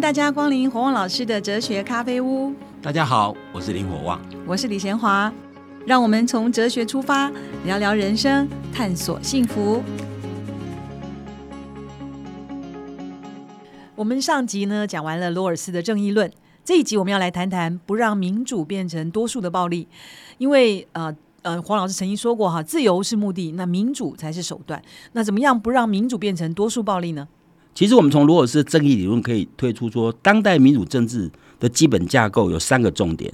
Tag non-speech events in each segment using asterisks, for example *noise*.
迎大家光临火旺老师的哲学咖啡屋。大家好，我是林火旺，我是李贤华。让我们从哲学出发，聊聊人生，探索幸福。我们上集呢讲完了罗尔斯的正义论，这一集我们要来谈谈不让民主变成多数的暴力，因为呃。呃，黄老师曾经说过哈，自由是目的，那民主才是手段。那怎么样不让民主变成多数暴力呢？其实我们从罗尔斯的正义理论可以推出说，当代民主政治的基本架构有三个重点。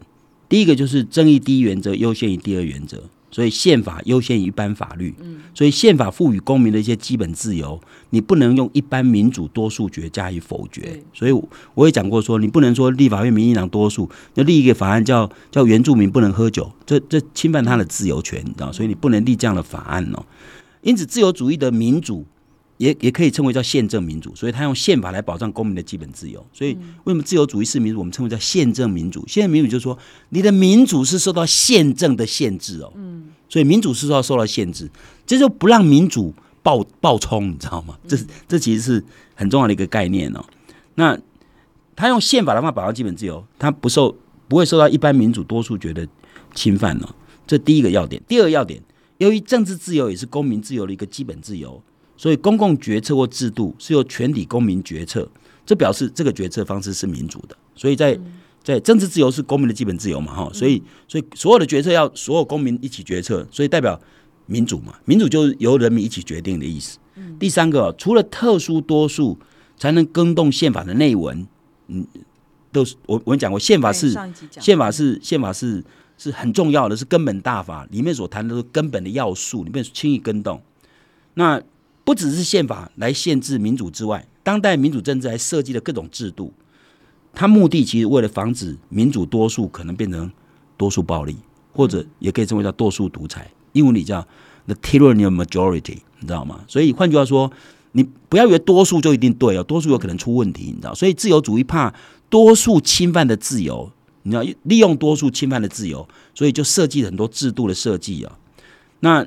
第一个就是正义第一原则优先于第二原则。所以宪法优先于一般法律，所以宪法赋予公民的一些基本自由，你不能用一般民主多数决加以否决。所以我也讲过说，你不能说立法院民进党多数要立一个法案叫叫原住民不能喝酒，这这侵犯他的自由权，你知道？所以你不能立这样的法案哦。因此，自由主义的民主。也也可以称为叫宪政民主，所以他用宪法来保障公民的基本自由。所以为什么自由主义是民主？我们称为叫宪政民主。宪政民主就是说，你的民主是受到宪政的限制哦。嗯，所以民主是要受到限制，这就不让民主暴暴冲，你知道吗？这这其实是很重要的一个概念哦。那他用宪法的话保障基本自由，他不受不会受到一般民主多数决的侵犯哦。这第一个要点。第二个要点，由于政治自由也是公民自由的一个基本自由。所以，公共决策或制度是由全体公民决策，这表示这个决策方式是民主的。所以在在政治自由是公民的基本自由嘛，哈。所以，所以所有的决策要所有公民一起决策，所以代表民主嘛。民主就是由人民一起决定的意思。第三个，除了特殊多数才能更动宪法的内文，嗯，都是我我们讲过，宪法是宪法是宪法是是很重要的，是根本大法里面所谈的都是根本的要素，你不能轻易更动。那不只是宪法来限制民主之外，当代民主政治还设计了各种制度，它目的其实为了防止民主多数可能变成多数暴力，或者也可以称为叫多数独裁。英文里叫 the tyranny of majority，你知道吗？所以换句话说，你不要以为多数就一定对哦，多数有可能出问题，你知道？所以自由主义怕多数侵犯的自由，你知道，利用多数侵犯的自由，所以就设计了很多制度的设计啊。那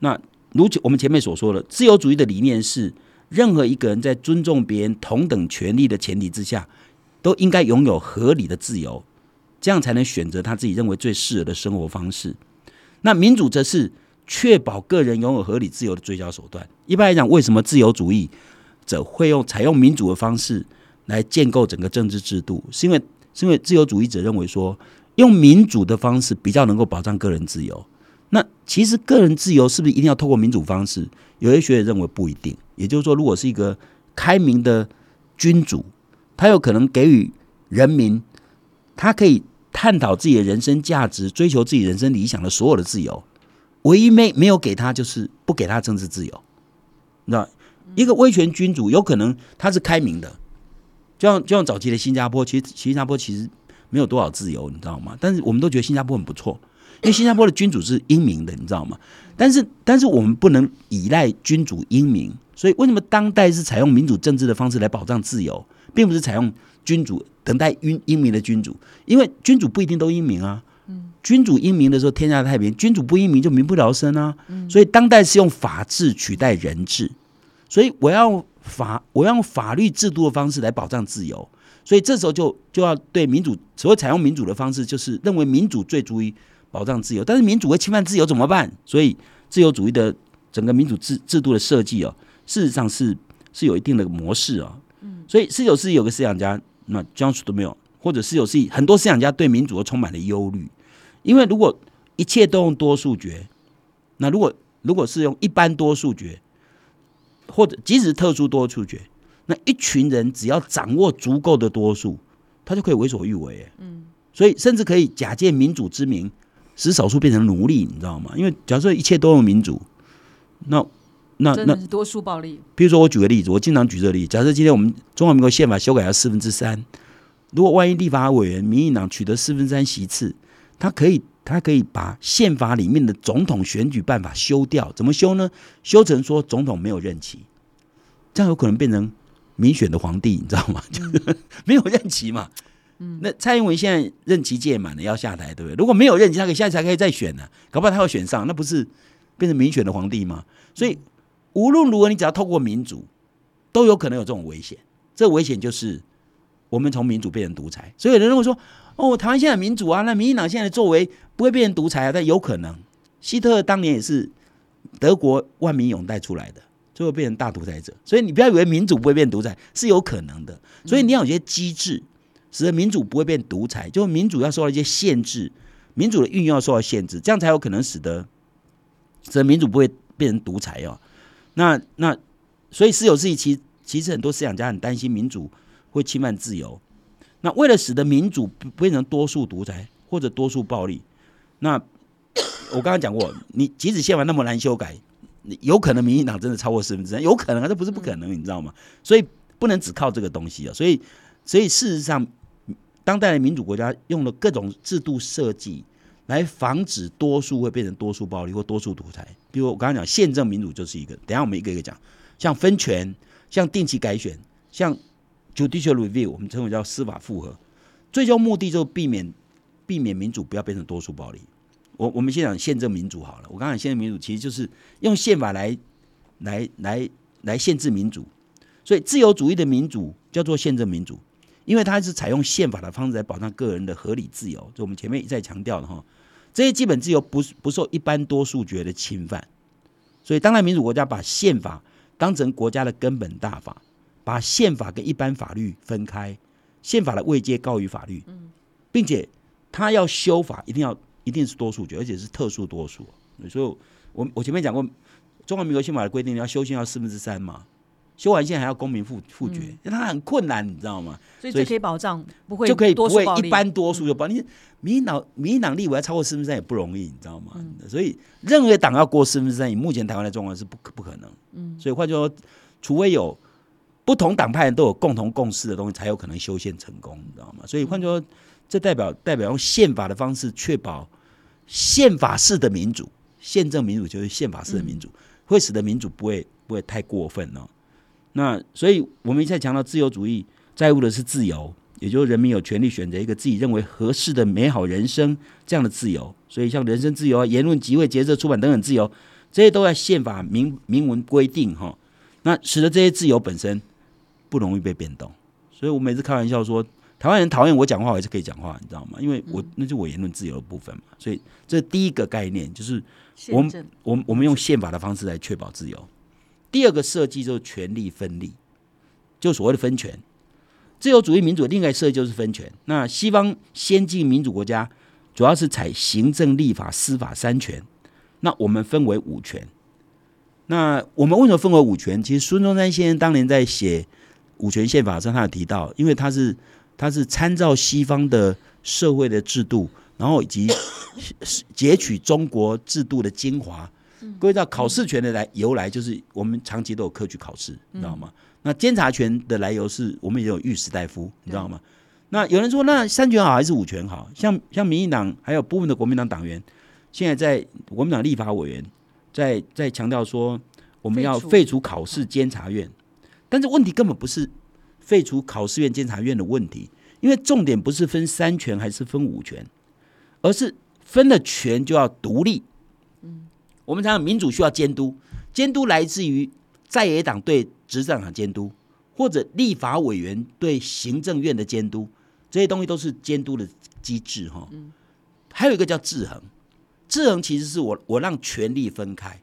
那。如我们前面所说的，自由主义的理念是，任何一个人在尊重别人同等权利的前提之下，都应该拥有合理的自由，这样才能选择他自己认为最适合的生活方式。那民主则是确保个人拥有合理自由的最佳手段。一般来讲，为什么自由主义者会用采用民主的方式来建构整个政治制度？是因为是因为自由主义者认为说，用民主的方式比较能够保障个人自由。那其实个人自由是不是一定要透过民主方式？有些学者认为不一定。也就是说，如果是一个开明的君主，他有可能给予人民，他可以探讨自己的人生价值、追求自己人生理想的所有的自由。唯一没没有给他，就是不给他政治自由。那一个威权君主有可能他是开明的，就像就像早期的新加坡，其实新加坡其实没有多少自由，你知道吗？但是我们都觉得新加坡很不错。因为新加坡的君主是英明的，你知道吗？但是，但是我们不能依赖君主英明，所以为什么当代是采用民主政治的方式来保障自由，并不是采用君主等待英英明的君主？因为君主不一定都英明啊。君主英明的时候，天下太平；君主不英明，就民不聊生啊。所以，当代是用法治取代人治，所以我要法，我要用法律制度的方式来保障自由。所以这时候就就要对民主，所谓采用民主的方式，就是认为民主最足以。保障自由，但是民主会侵犯自由怎么办？所以自由主义的整个民主制制度的设计哦，事实上是是有一定的模式啊。嗯，所以十九世纪有个思想家，那江苏都没有，或者十九世纪很多思想家对民主都充满了忧虑，因为如果一切都用多数决，那如果如果是用一般多数决，或者即使特殊多数决，那一群人只要掌握足够的多数，他就可以为所欲为。嗯，所以甚至可以假借民主之名。使少数变成奴隶，你知道吗？因为假设一切都用民主，那那那是多数暴力。比如说，我举个例子，我经常举这个例子。假设今天我们中华民国宪法修改到四分之三，如果万一立法委员民进党取得四分之三席次，他可以他可以把宪法里面的总统选举办法修掉。怎么修呢？修成说总统没有任期，这样有可能变成民选的皇帝，你知道吗？*laughs* 就是没有任期嘛。那蔡英文现在任期届满了，要下台，对不对？如果没有任期，他可以下次还可以再选呢，搞不好他要选上，那不是变成民选的皇帝吗？所以无论如何，你只要透过民主，都有可能有这种危险。这危险就是我们从民主变成独裁。所以有人会说，哦，台湾现在民主啊，那民进党现在的作为不会变成独裁啊？但有可能，希特勒当年也是德国万民拥戴出来的，最后变成大独裁者。所以你不要以为民主不会变独裁，是有可能的。所以你要有些机制，使得民主不会变独裁，就民主要受到一些限制，民主的运用要受到限制，这样才有可能使得使得民主不会变成独裁哦。那那所以私有制其其实很多思想家很担心民主会侵犯自由。那为了使得民主不变成多数独裁或者多数暴力，那 *coughs* 我刚刚讲过，你即使宪法那么难修改，有可能民进党真的超过四分之三，有可能啊，这不是不可能，你知道吗？所以不能只靠这个东西啊。所以所以事实上，当代的民主国家用了各种制度设计来防止多数会变成多数暴力或多数独裁。比如我刚刚讲宪政民主就是一个，等下我们一个一个讲，像分权，像定期改选，像 judicial review，我们称为叫司法复核，最终目的就是避免避免民主不要变成多数暴力。我我们先讲宪政民主好了，我刚刚讲宪政民主其实就是用宪法来来来来限制民主，所以自由主义的民主叫做宪政民主，因为它是采用宪法的方式来保障个人的合理自由，就我们前面一再强调的哈。这些基本自由不不受一般多数决的侵犯，所以当代民主国家把宪法当成国家的根本大法，把宪法跟一般法律分开，宪法的位阶高于法律，并且他要修法一定要一定是多数决，而且是特殊多数。所以，我我前面讲过，中华民国宪法的规定要修宪要四分之三嘛。修完宪还要公民复复决，因为它很困难，你知道吗？所以这可以保障不会就可以不会一般多数就保。你民党民党立委要超过四分之三也不容易，你知道吗？所以任何党要过四分之三，以目前台湾的状况是不可不可能。嗯，所以换句话说，除非有不同党派人都有共同共识的东西，才有可能修宪成功，你知道吗？所以换句话说，这代表代表用宪法的方式确保宪法式的民主，宪政民主就是宪法式的民主，会使得民主不会不会太过分哦。那所以，我们一再强调，自由主义在乎的是自由，也就是人民有权利选择一个自己认为合适的美好人生这样的自由。所以，像人身自由啊、言论、集会、结社、出版等等自由，这些都在宪法明明文规定哈。那使得这些自由本身不容易被变动。所以我每次开玩笑说，台湾人讨厌我讲话，我还是可以讲话，你知道吗？因为我那就我言论自由的部分嘛。所以，这第一个概念就是我们我们我们用宪法的方式来确保自由。第二个设计就是权力分立，就所谓的分权。自由主义民主另外设计就是分权。那西方先进民主国家主要是采行政、立法、司法三权，那我们分为五权。那我们为什么分为五权？其实孙中山先生当年在写五权宪法上，他有提到，因为他是他是参照西方的社会的制度，然后以及 *coughs* 截取中国制度的精华。各位知道考试权的来由来，就是我们长期都有科举考试，你知道吗？那监察权的来由是我们也有御史大夫，你知道吗？那有人说，那三权好还是五权好？像像民进党还有部分的国民党党员，现在在国民党立法委员在在强调说，我们要废除考试监察院，但是问题根本不是废除考试院监察院的问题，因为重点不是分三权还是分五权，而是分了权就要独立。我们讲民主需要监督，监督来自于在野党对执政党监督，或者立法委员对行政院的监督，这些东西都是监督的机制哈。还有一个叫制衡，制衡其实是我我让权力分开，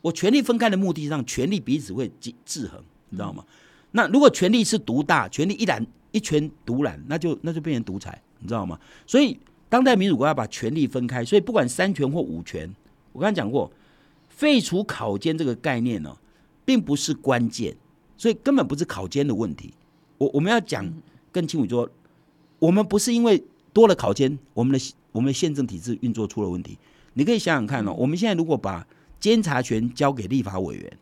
我权力分开的目的让权力彼此会制制衡，你知道吗？那如果权力是独大，权力一揽一权独揽，那就那就变成独裁，你知道吗？所以当代民主国家把权力分开，所以不管三权或五权，我刚才讲过。废除考监这个概念呢，并不是关键，所以根本不是考监的问题。我我们要讲更清楚，说我们不是因为多了考监，我们的我们的宪政体制运作出了问题。你可以想想看哦，我们现在如果把监察权交给立法委员，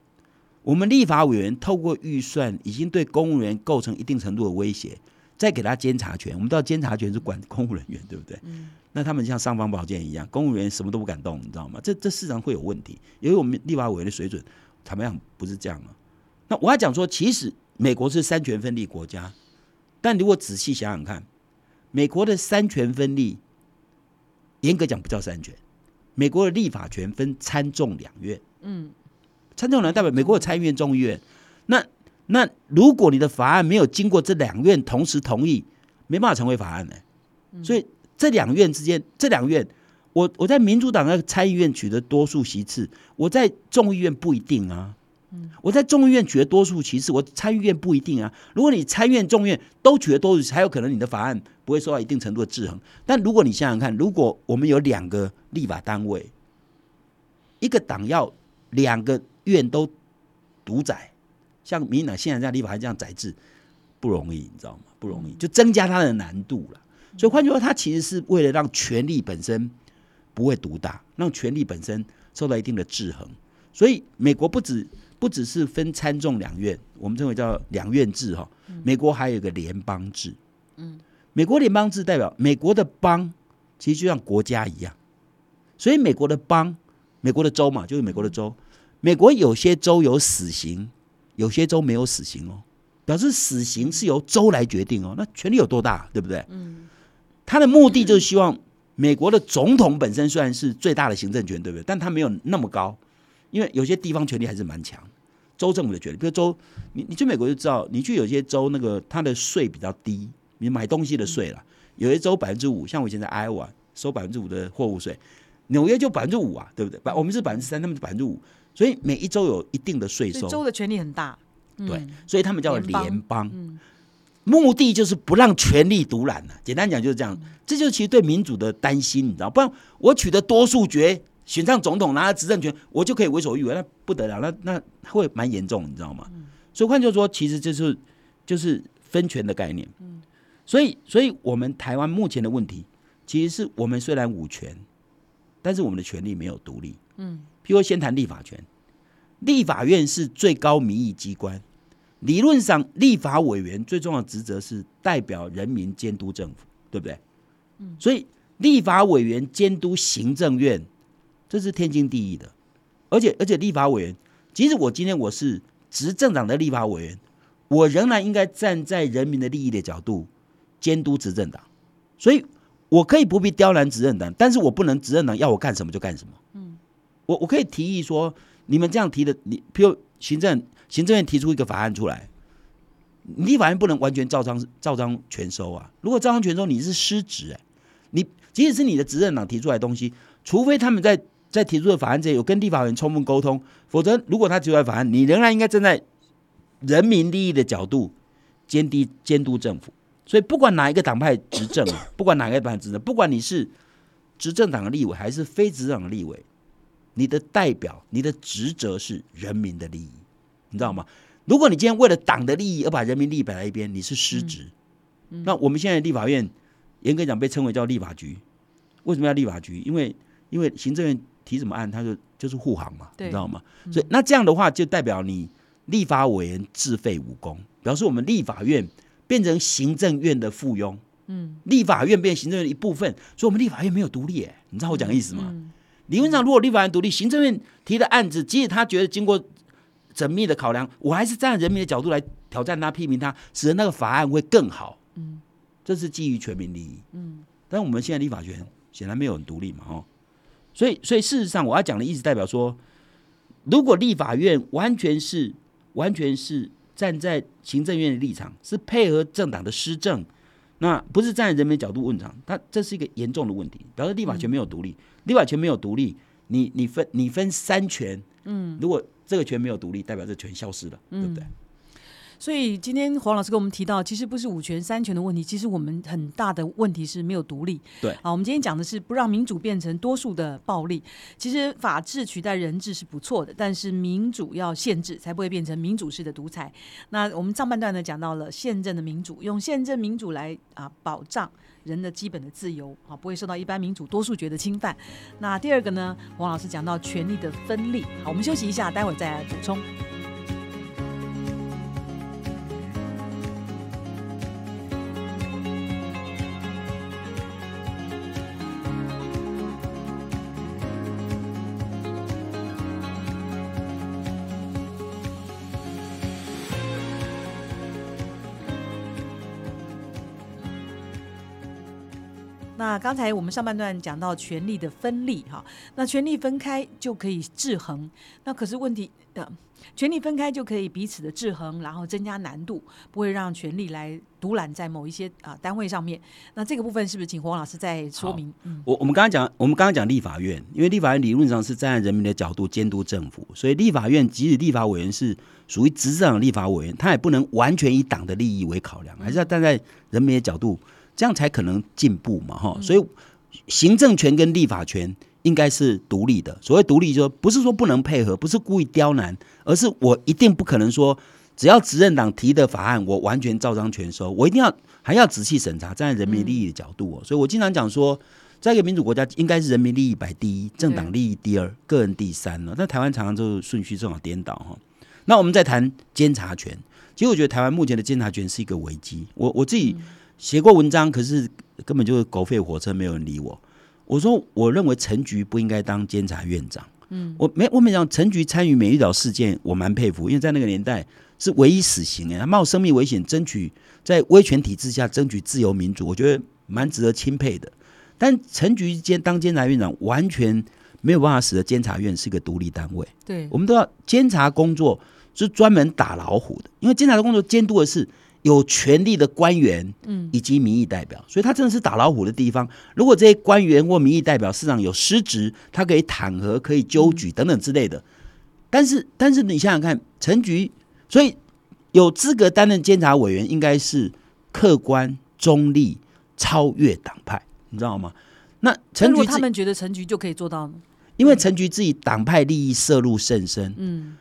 我们立法委员透过预算已经对公务员构成一定程度的威胁，再给他监察权，我们知道监察权是管公务人员，对不对？那他们像尚方宝剑一样，公务员什么都不敢动，你知道吗？这这市场会有问题，因为我们立法委员的水准，坦白讲不是这样啊。那我要讲说，其实美国是三权分立国家，但如果仔细想想看，美国的三权分立，严格讲不叫三权。美国的立法权分参众两院，嗯，参众两代表美国的参议院、众议院。那那如果你的法案没有经过这两院同时同意，没办法成为法案呢。所以这两院之间，这两院，我我在民主党的参议院取得多数席次，我在众议院不一定啊。我在众议院取得多数席次，我参议院不一定啊。如果你参院、众院都取得多数，还有可能你的法案不会受到一定程度的制衡。但如果你想想看，如果我们有两个立法单位，一个党要两个院都独宰，像民进党现在在立法这样宰制，不容易，你知道吗？不容易，就增加它的难度了。所以换句话说，它其实是为了让权力本身不会独大，让权力本身受到一定的制衡。所以美国不止。不只是分参众两院，我们称为叫两院制哈。美国还有一个联邦制，嗯，美国联邦制代表美国的邦其实就像国家一样，所以美国的邦，美国的州嘛，就是美国的州。美国有些州有死刑，有些州没有死刑哦，表示死刑是由州来决定哦。那权力有多大，对不对？嗯，他的目的就是希望美国的总统本身虽然是最大的行政权，对不对？但他没有那么高。因为有些地方权力还是蛮强，州政府的权力，比如州，你你去美国就知道，你去有些州那个他的税比较低，你买东西的税了，有些州百分之五，像我以前在 iwa 收百分之五的货物税，纽约就百分之五啊，对不对？百我们是百分之三，他们是百分之五，所以每一州有一定的税收，州的权力很大，对，所以他们叫联邦，目的就是不让权力独揽了。简单讲就是这样，这就是其实对民主的担心，你知道，不然我取得多数决。选上总统拿了执政权，我就可以为所欲为，那不得了，那那会蛮严重，你知道吗？所以换句话说，其实就是就是分权的概念。嗯，所以所以我们台湾目前的问题，其实是我们虽然五权，但是我们的权力没有独立。嗯，譬如先谈立法权，立法院是最高民意机关，理论上立法委员最重要的职责是代表人民监督政府，对不对？嗯，所以立法委员监督行政院。这是天经地义的，而且而且立法委员，即使我今天我是执政党的立法委员，我仍然应该站在人民的利益的角度监督执政党，所以我可以不必刁难执政党，但是我不能执政党要我干什么就干什么。嗯，我我可以提议说，你们这样提的，你譬如行政行政院提出一个法案出来，立法院不能完全照章照章全收啊。如果照章全收，你是失职哎，你即使是你的执政党提出来的东西，除非他们在在提出的法案前有跟立法院充分沟通，否则如果他提出来法案，你仍然应该站在人民利益的角度监督监督政府。所以不管哪一个党派执政啊，*coughs* 不管哪一个党派执政，不管你是执政党的立委还是非执政党的立委，你的代表、你的职责是人民的利益，你知道吗？如果你今天为了党的利益而把人民利益摆在一边，你是失职。那我们现在立法院严格讲被称为叫立法局，为什么要立法局？因为因为行政院。提什么案，他就就是护航嘛，你知道吗？所以那这样的话，就代表你立法委员自废武功，表示我们立法院变成行政院的附庸。嗯，立法院变行政院的一部分，所以我们立法院没有独立。哎，你知道我讲的意思吗？理论上，如果立法院独立，行政院提的案子，即使他觉得经过缜密的考量，我还是站在人民的角度来挑战他、批评他，使得那个法案会更好。嗯，这是基于全民利益。嗯，但我们现在立法权显然没有很独立嘛，哦。所以，所以事实上，我要讲的意思代表说，如果立法院完全是完全是站在行政院的立场，是配合政党的施政，那不是站在人民角度问场，它这是一个严重的问题，表示立法权没有独立，立法权没有独立，你你分你分三权，嗯，如果这个权没有独立，代表这权消失了，对不对？所以今天黄老师跟我们提到，其实不是五权三权的问题，其实我们很大的问题是没有独立。对，啊，我们今天讲的是不让民主变成多数的暴力。其实法治取代人治是不错的，但是民主要限制，才不会变成民主式的独裁。那我们上半段呢讲到了宪政的民主，用宪政民主来啊保障人的基本的自由啊，不会受到一般民主多数决的侵犯。那第二个呢，王老师讲到权力的分立。好，我们休息一下，待会儿再来补充。那刚才我们上半段讲到权力的分立哈，那权力分开就可以制衡。那可是问题呃，权力分开就可以彼此的制衡，然后增加难度，不会让权力来独揽在某一些啊单位上面。那这个部分是不是请黄老师再说明？嗯，我我们刚刚讲，我们刚刚讲立法院，因为立法院理论上是站在人民的角度监督政府，所以立法院即使立法委员是属于执政党立法委员，他也不能完全以党的利益为考量，还是要站在人民的角度。这样才可能进步嘛，哈，所以行政权跟立法权应该是独立的。所谓独立，就不是说不能配合，不是故意刁难，而是我一定不可能说，只要执政党提的法案，我完全照章全收，我一定要还要仔细审查，站在人民利益的角度哦。所以我经常讲说，在一个民主国家，应该是人民利益摆第一，政党利益第二，个人第三了。但台湾常常就顺序正好颠倒哈。那我们再谈监察权，其实我觉得台湾目前的监察权是一个危机。我我自己。写过文章，可是根本就是狗吠火车，没有人理我。我说，我认为陈局不应该当监察院长。嗯，我没我没讲陈局参与美丽岛事件，我蛮佩服，因为在那个年代是唯一死刑哎，他冒生命危险争取在威权体制下争取自由民主，我觉得蛮值得钦佩的。但陈局监当监察院长，完全没有办法使得监察院是一个独立单位。对，我们都要监察工作是专门打老虎的，因为监察的工作监督的是。有权力的官员，嗯，以及民意代表，所以他真的是打老虎的地方。如果这些官员或民意代表市长有失职，他可以弹劾、可以纠举等等之类的。但是，但是你想想看，陈局，所以有资格担任监察委员，应该是客观、中立、超越党派，你知道吗？那陈局他们觉得陈局就可以做到呢？因为陈局自己党派利益涉入甚深，嗯。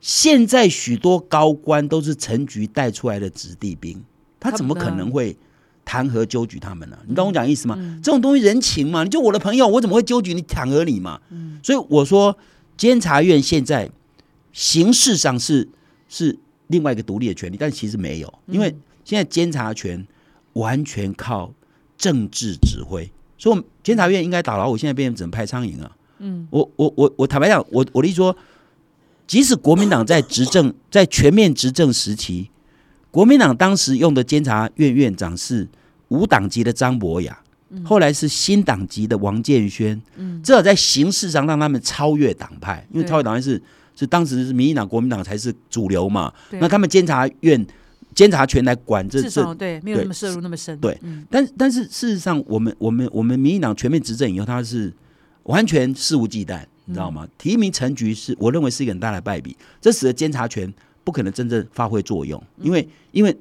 现在许多高官都是陈局带出来的子弟兵，他怎么可能会弹劾纠举他们呢？你懂我讲意思吗？这种东西人情嘛，你就我的朋友，我怎么会纠举你、弹劾你嘛？所以我说，监察院现在形式上是是另外一个独立的权利，但其实没有，因为现在监察权完全靠政治指挥，所以监察院应该打老虎，现在变成只能拍苍蝇啊。嗯，我我我我坦白讲，我我的意思说。即使国民党在执政，在全面执政时期，国民党当时用的监察院院长是无党籍的张博雅，后来是新党籍的王建轩，嗯，至少在形式上让他们超越党派，因为超越党派是是当时是民进党、国民党才是主流嘛，那他们监察院监察权来管这这对没有那么涉入那么深，对，但但是事实上，我们我们我们民进党全面执政以后，他是完全肆无忌惮。你知道吗？提名成局是我认为是一个很大的败笔，这使得监察权不可能真正发挥作用。因为因为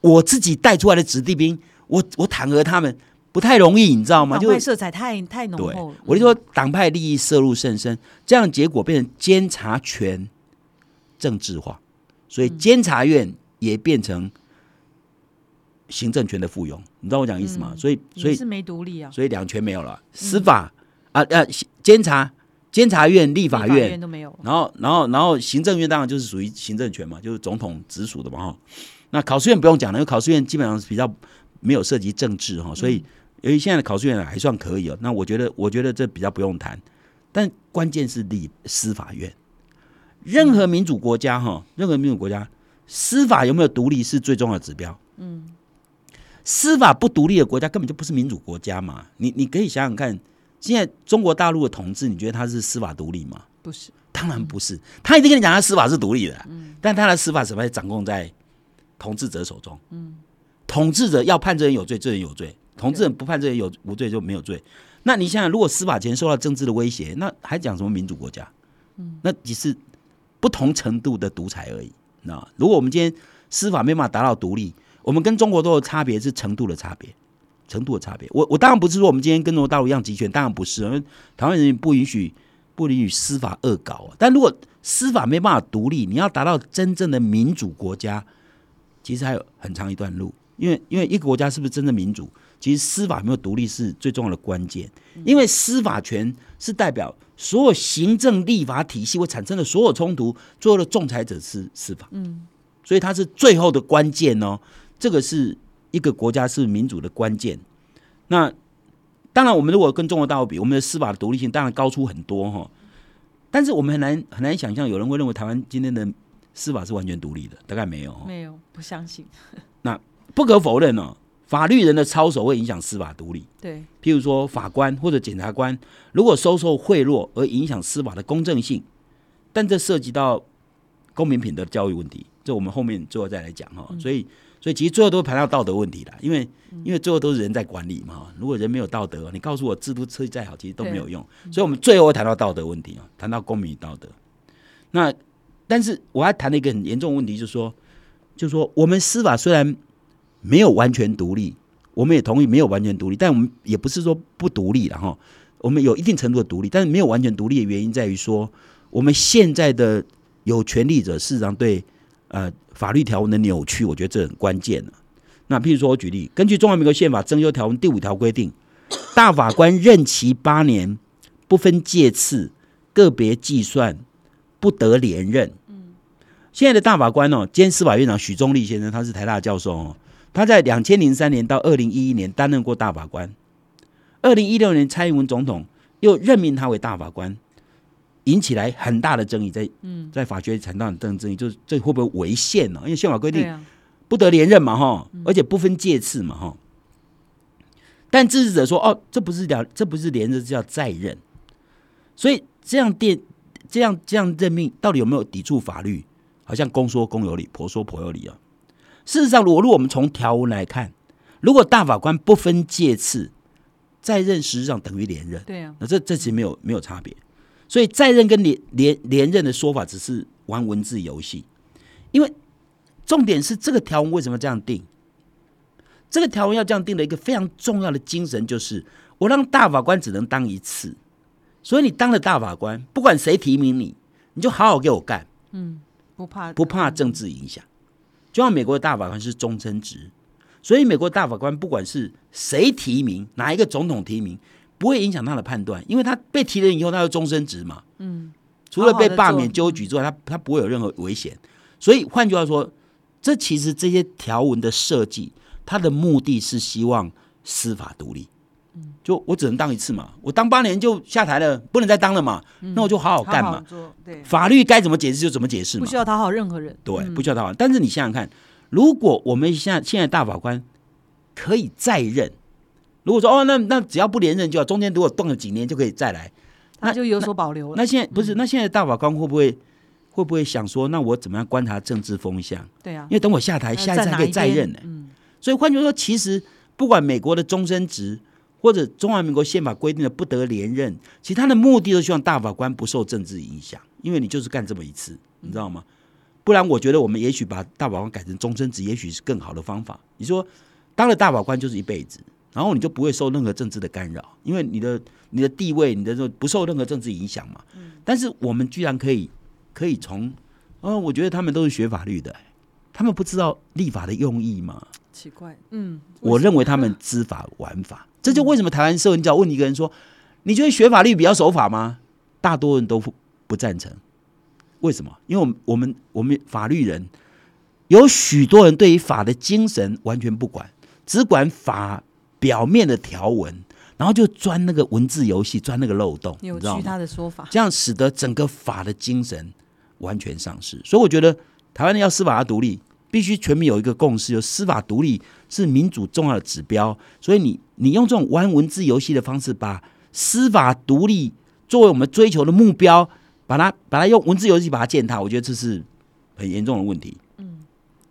我自己带出来的子弟兵，我我弹劾他们不太容易，你知道吗？党派色彩太太浓厚。我就说党派利益涉入甚深，这样结果变成监察权政治化，所以监察院也变成行政权的附庸。你知道我讲意思吗？所以所以是没独立啊，所以两权没有了，司法啊啊监察。监察院、立法院都没有，然后，然后，然后行政院当然就是属于行政权嘛，就是总统直属的嘛哈。那考试院不用讲了，因为考试院基本上是比较没有涉及政治哈，所以由于现在的考试院还算可以哦。那我觉得，我觉得这比较不用谈。但关键是立司法院，任何民主国家哈，任何民主国家司法有没有独立是最重要的指标。嗯，司法不独立的国家根本就不是民主国家嘛。你你可以想想看。现在中国大陆的统治，你觉得他是司法独立吗？不是，当然不是。他一定跟你讲，他司法是独立的，嗯，但他的司法怎么掌控在统治者手中？嗯，统治者要判这人有罪，这人有罪；统治人不判这人有无罪，就没有罪。那你想想，如果司法权受到政治的威胁，那还讲什么民主国家？嗯，那只是不同程度的独裁而已。那如果我们今天司法没办法达到独立，我们跟中国都有差别，是程度的差别。程度的差别，我我当然不是说我们今天跟中国大陆一样集权，当然不是，因为台湾人民不允许不允许司法恶搞啊。但如果司法没办法独立，你要达到真正的民主国家，其实还有很长一段路。因为因为一个国家是不是真正民主，其实司法没有独立是最重要的关键。因为司法权是代表所有行政立法体系会产生的所有冲突，最后的仲裁者是司法，嗯，所以它是最后的关键哦。这个是。一个国家是民主的关键。那当然，我们如果跟中国大陆比，我们的司法的独立性当然高出很多哈。但是我们很难很难想象，有人会认为台湾今天的司法是完全独立的，大概没有。没有，不相信。那不可否认哦，法律人的操守会影响司法独立。对，譬如说法官或者检察官如果收受贿赂而影响司法的公正性，但这涉及到公民品德教育问题，这我们后面最后再来讲哈。所以，所以其实最后都会谈到道德问题了，因为因为最后都是人在管理嘛。如果人没有道德，你告诉我制度设计再好，其实都没有用。所以我们最后会谈到道德问题啊，谈到公民与道德。那但是我还谈了一个很严重的问题，就是说，就是说我们司法虽然没有完全独立。我们也同意没有完全独立，但我们也不是说不独立了哈。我们有一定程度的独立，但是没有完全独立的原因在于说，我们现在的有权利者事实上对呃法律条文的扭曲，我觉得这很关键了。那譬如说我举例，根据中华民国宪法增修条文第五条规定，*coughs* 大法官任期八年，不分届次，个别计算，不得连任。嗯，现在的大法官哦，兼司法院长许宗立先生，他是台大教授哦。他在两千零三年到二零一一年担任过大法官，二零一六年蔡英文总统又任命他为大法官，引起来很大的争议，在在法学产生很大的争议，就是这会不会违宪呢？因为宪法规定不得连任嘛，哈，而且不分届次嘛，哈。但支持者说，哦，这不是了，这不是连任，这叫再任。所以这样电这样这样任命，到底有没有抵触法律？好像公说公有理，婆说婆有理啊。事实上，如果我们从条文来看，如果大法官不分届次在任，实际上等于连任。对啊，那这这其实没有没有差别。所以在任跟连连连任的说法只是玩文字游戏，因为重点是这个条文为什么这样定？这个条文要这样定的一个非常重要的精神就是，我让大法官只能当一次，所以你当了大法官，不管谁提名你，你就好好给我干。嗯，不怕不怕政治影响。就像美国的大法官是终身职，所以美国大法官不管是谁提名，哪一个总统提名，不会影响他的判断，因为他被提人以后，他就终身职嘛。嗯，除了被罢免、纠举之外，他他不会有任何危险。所以换句话说，这其实这些条文的设计，它的目的是希望司法独立。嗯，就我只能当一次嘛，我当八年就下台了，不能再当了嘛。那我就好好干嘛。对，法律该怎么解释就怎么解释嘛，不需要讨好任何人。对，不需要讨好。但是你想想看，如果我们现在现在大法官可以再任，如果说哦，那那只要不连任就好中间如果断了几年就可以再来，那就有所保留了。那现在不是？那现在大法官会不会会不会想说，那我怎么样观察政治风向？对啊，因为等我下台，下一次还可以再任呢。嗯，所以换句话说，其实不管美国的终身职。或者中华民国宪法规定的不得连任，其他的目的都希望大法官不受政治影响，因为你就是干这么一次，你知道吗？不然我觉得我们也许把大法官改成终身职，也许是更好的方法。你说当了大法官就是一辈子，然后你就不会受任何政治的干扰，因为你的你的地位，你的这不受任何政治影响嘛。但是我们居然可以可以从，哦，我觉得他们都是学法律的，他们不知道立法的用意吗？奇怪，嗯，我认为他们知法玩法。这就为什么台湾社会，你只要问一个人说：“你觉得学法律比较守法吗？”大多人都不不赞成。为什么？因为我们我们我们法律人有许多人对于法的精神完全不管，只管法表面的条文，然后就钻那个文字游戏，钻那个漏洞，扭曲他的说法，这样使得整个法的精神完全丧失。所以我觉得台湾人要司法独立。必须全民有一个共识，就司法独立是民主重要的指标。所以你你用这种玩文字游戏的方式，把司法独立作为我们追求的目标，把它把它用文字游戏把它践踏，我觉得这是很严重的问题。嗯，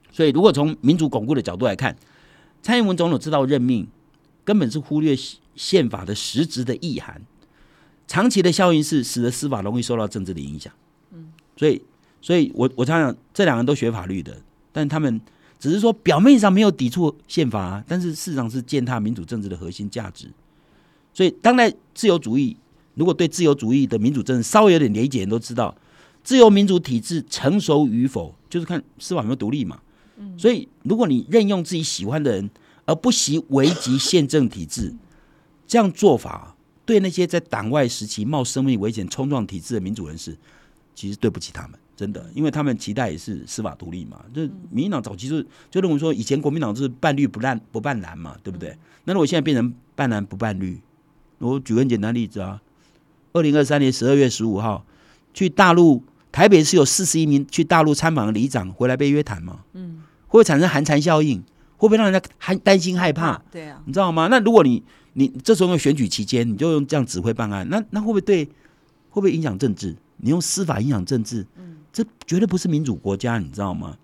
所以如果从民主巩固的角度来看，蔡英文总统知道任命根本是忽略宪法的实质的意涵，长期的效应是使得司法容易受到政治的影响。嗯，所以所以我我常常这两个人都学法律的。但他们只是说表面上没有抵触宪法，但是事实上是践踏民主政治的核心价值。所以，当代自由主义如果对自由主义的民主政治稍微有点理解，都知道自由民主体制成熟与否，就是看司法有没有独立嘛。嗯所以，如果你任用自己喜欢的人，而不惜危及宪政体制，这样做法对那些在党外时期冒生命危险冲撞体制的民主人士，其实对不起他们。真的，因为他们期待也是司法独立嘛。就民进党早期就就认为说，以前国民党是半绿不烂不半蓝嘛，对不对？那如果现在变成半蓝不半绿，我举个很简单例子啊，二零二三年十二月十五号去大陆台北是有四十一名去大陆参访的里长回来被约谈嘛，嗯，会产生寒蝉效应？会会不会让人家还担心害怕？对啊，你知道吗？那如果你你这时候用选举期间，你就用这样指挥办案，那那会不会对会不会影响政治？你用司法影响政治，这绝对不是民主国家，你知道吗？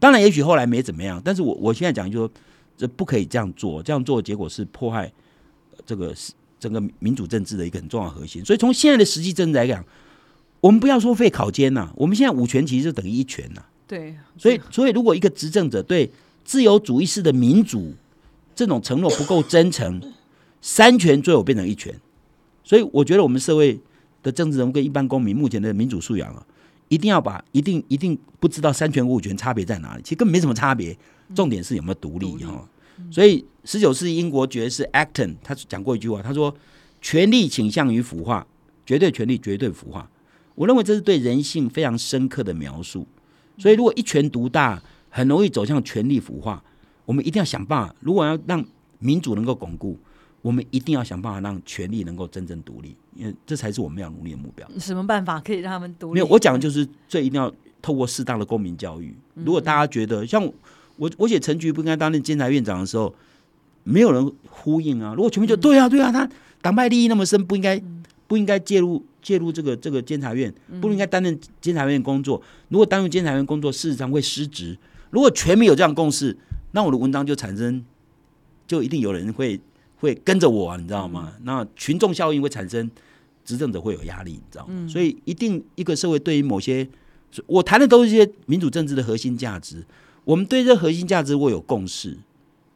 当然，也许后来没怎么样，但是我我现在讲就是说，这不可以这样做，这样做的结果是迫害这个整个民主政治的一个很重要核心。所以从现在的实际政治来讲，我们不要说废考监呐，我们现在五权其实就等于一权呐。对，所以所以如果一个执政者对自由主义式的民主这种承诺不够真诚，三权最后变成一权。所以我觉得我们社会的政治人物跟一般公民目前的民主素养啊。一定要把一定一定不知道三权五权差别在哪里，其实根本没什么差别，重点是有没有独立哈。所以十九世纪英国爵士 Acton 他讲过一句话，他说：“权力倾向于腐化，绝对权力绝对腐化。”我认为这是对人性非常深刻的描述。所以如果一权独大，很容易走向权力腐化。我们一定要想办法，如果要让民主能够巩固。我们一定要想办法让权力能够真正独立，因为这才是我们要努力的目标。什么办法可以让他们独立？没有，我讲的就是最一定要透过适当的公民教育。如果大家觉得像我，我写陈局不应该担任监察院长的时候，没有人呼应啊。如果全民就对啊，对啊，他党派利益那么深，不应该不应该介入介入这个这个监察院，不应该担任监察院工作。如果担任监察院工作，事实上会失职。如果全民有这样共识，那我的文章就产生，就一定有人会。会跟着我，你知道吗？那群众效应会产生，执政者会有压力，你知道吗？所以一定一个社会对于某些，我谈的都是一些民主政治的核心价值。我们对这核心价值我有共识，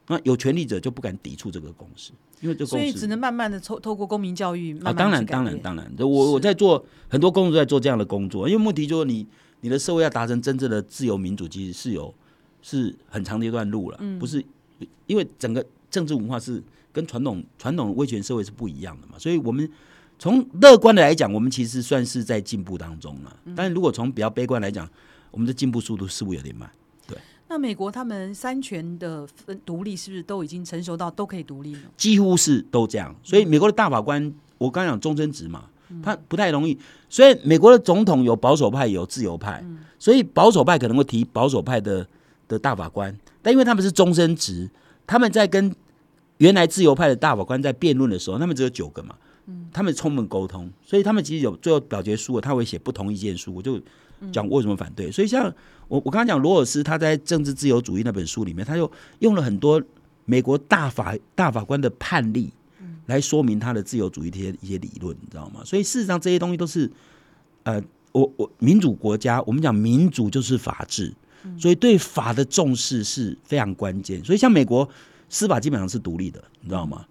那有权利者就不敢抵触这个共识，因为这所以只能慢慢的透透过公民教育。啊，当然，当然，当然，我我在做很多工作，在做这样的工作，因为目的就是你你的社会要达成真正的自由民主，其实是有是很长的一段路了，不是因为整个政治文化是。跟传统传统威权社会是不一样的嘛，所以我们从乐观的来讲，我们其实算是在进步当中了。但是如果从比较悲观来讲，我们的进步速度似乎有点慢。对，那美国他们三权的分独立是不是都已经成熟到都可以独立了？几乎是都这样。所以美国的大法官，我刚讲终身职嘛，他不太容易。所以美国的总统有保守派有自由派，所以保守派可能会提保守派的的大法官，但因为他们是终身职，他们在跟原来自由派的大法官在辩论的时候，他们只有九个嘛，他们充分沟通，所以他们其实有最后表决书，他会写不同意见书，我就讲为什么反对。所以像我我刚刚讲罗尔斯他在《政治自由主义》那本书里面，他就用了很多美国大法大法官的判例来说明他的自由主义一些一些理论，你知道吗？所以事实上这些东西都是呃，我我民主国家，我们讲民主就是法治，所以对法的重视是非常关键。所以像美国。司法基本上是独立的，你知道吗？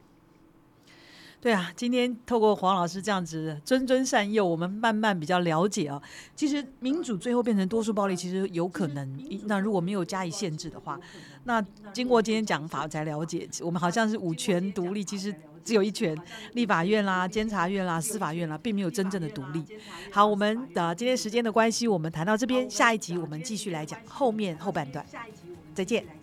对啊，今天透过黄老师这样子谆谆善诱，我们慢慢比较了解啊。其实民主最后变成多数暴力，其实有可能。那如果没有加以限制的话，那经过今天讲法才了解，我们好像是五权独立，其实只有一权，立法院啦、监察院啦、司法院啦，并没有真正的独立。好，我们的今天时间的关系，我们谈到这边，下一集我们继续来讲后面后半段。再见。